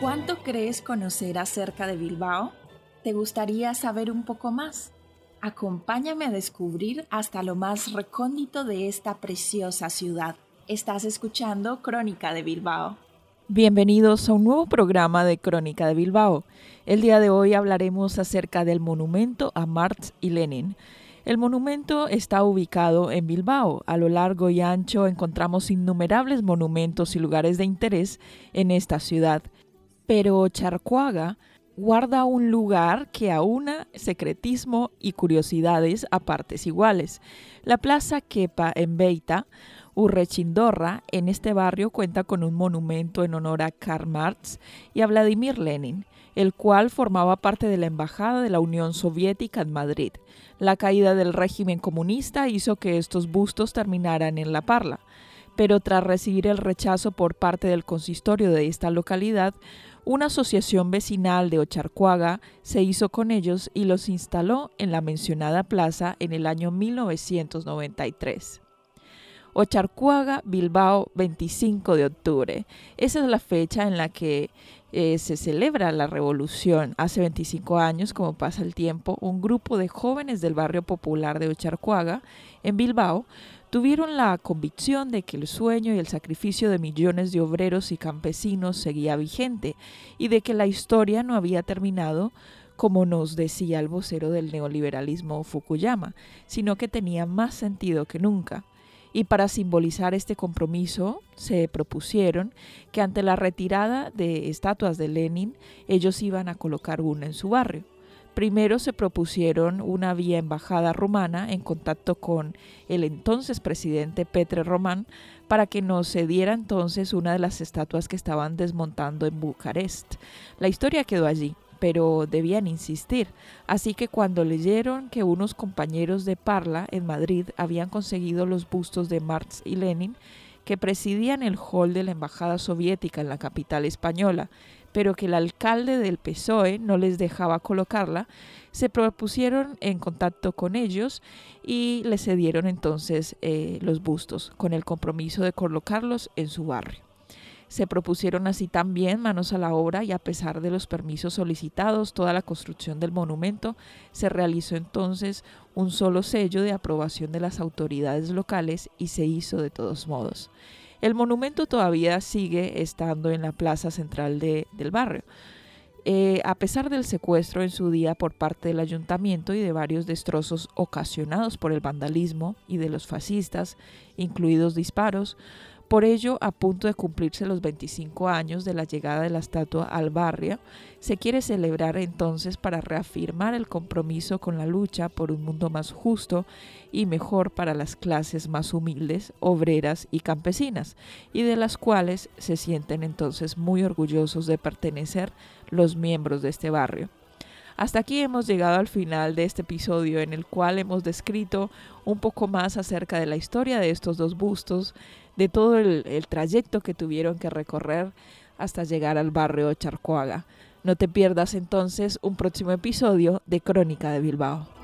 ¿Cuánto crees conocer acerca de Bilbao? ¿Te gustaría saber un poco más? Acompáñame a descubrir hasta lo más recóndito de esta preciosa ciudad. Estás escuchando Crónica de Bilbao. Bienvenidos a un nuevo programa de Crónica de Bilbao. El día de hoy hablaremos acerca del monumento a Marx y Lenin. El monumento está ubicado en Bilbao. A lo largo y ancho encontramos innumerables monumentos y lugares de interés en esta ciudad. Pero Charcuaga guarda un lugar que aúna secretismo y curiosidades a partes iguales. La Plaza Kepa en Beita, Urrechindorra, en este barrio cuenta con un monumento en honor a Karl Marx y a Vladimir Lenin, el cual formaba parte de la Embajada de la Unión Soviética en Madrid. La caída del régimen comunista hizo que estos bustos terminaran en La Parla pero tras recibir el rechazo por parte del consistorio de esta localidad, una asociación vecinal de Ocharcuaga se hizo con ellos y los instaló en la mencionada plaza en el año 1993. Ocharcuaga, Bilbao, 25 de octubre. Esa es la fecha en la que eh, se celebra la revolución. Hace 25 años, como pasa el tiempo, un grupo de jóvenes del barrio popular de Ocharcuaga, en Bilbao, tuvieron la convicción de que el sueño y el sacrificio de millones de obreros y campesinos seguía vigente y de que la historia no había terminado como nos decía el vocero del neoliberalismo Fukuyama, sino que tenía más sentido que nunca. Y para simbolizar este compromiso se propusieron que ante la retirada de estatuas de Lenin ellos iban a colocar una en su barrio. Primero se propusieron una vía embajada rumana en contacto con el entonces presidente Petre Román para que nos cediera entonces una de las estatuas que estaban desmontando en Bucarest. La historia quedó allí, pero debían insistir. Así que cuando leyeron que unos compañeros de Parla en Madrid habían conseguido los bustos de Marx y Lenin, que presidían el hall de la Embajada Soviética en la capital española pero que el alcalde del PSOE no les dejaba colocarla, se propusieron en contacto con ellos y les cedieron entonces eh, los bustos con el compromiso de colocarlos en su barrio. Se propusieron así también manos a la obra y a pesar de los permisos solicitados, toda la construcción del monumento se realizó entonces un solo sello de aprobación de las autoridades locales y se hizo de todos modos. El monumento todavía sigue estando en la plaza central del barrio. Eh, a pesar del secuestro en su día por parte del ayuntamiento y de varios destrozos ocasionados por el vandalismo y de los fascistas, incluidos disparos, por ello, a punto de cumplirse los 25 años de la llegada de la estatua al barrio, se quiere celebrar entonces para reafirmar el compromiso con la lucha por un mundo más justo y mejor para las clases más humildes, obreras y campesinas, y de las cuales se sienten entonces muy orgullosos de pertenecer los miembros de este barrio. Hasta aquí hemos llegado al final de este episodio en el cual hemos descrito un poco más acerca de la historia de estos dos bustos, de todo el, trayecto que tuvieron que recorrer hasta llegar al barrio Charcoaga. No te pierdas entonces un próximo episodio de Crónica de Bilbao.